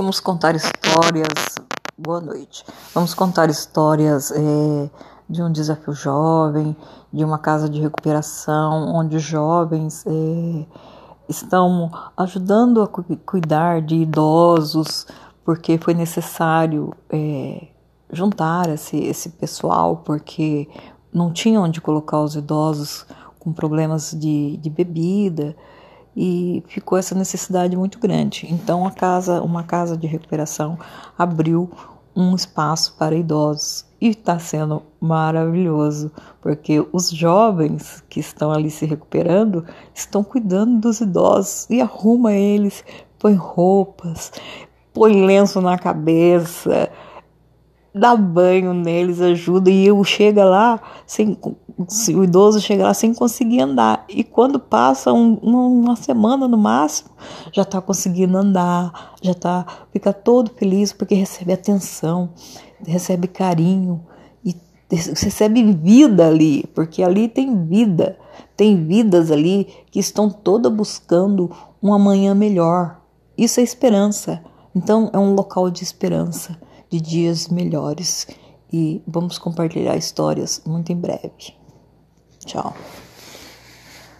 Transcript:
Vamos contar histórias. Boa noite. Vamos contar histórias é, de um desafio jovem, de uma casa de recuperação, onde jovens é, estão ajudando a cuidar de idosos, porque foi necessário é, juntar esse, esse pessoal, porque não tinha onde colocar os idosos com problemas de, de bebida e ficou essa necessidade muito grande. Então a casa, uma casa de recuperação abriu um espaço para idosos e está sendo maravilhoso, porque os jovens que estão ali se recuperando estão cuidando dos idosos e arruma eles, põe roupas, põe lenço na cabeça, dá banho neles, ajuda e eu chega lá sem o idoso chega lá sem conseguir andar e quando passa um, uma semana no máximo já está conseguindo andar, já tá fica todo feliz porque recebe atenção, recebe carinho e recebe vida ali, porque ali tem vida, tem vidas ali que estão todas buscando um amanhã melhor. Isso é esperança. Então é um local de esperança de dias melhores e vamos compartilhar histórias muito em breve. Tchau.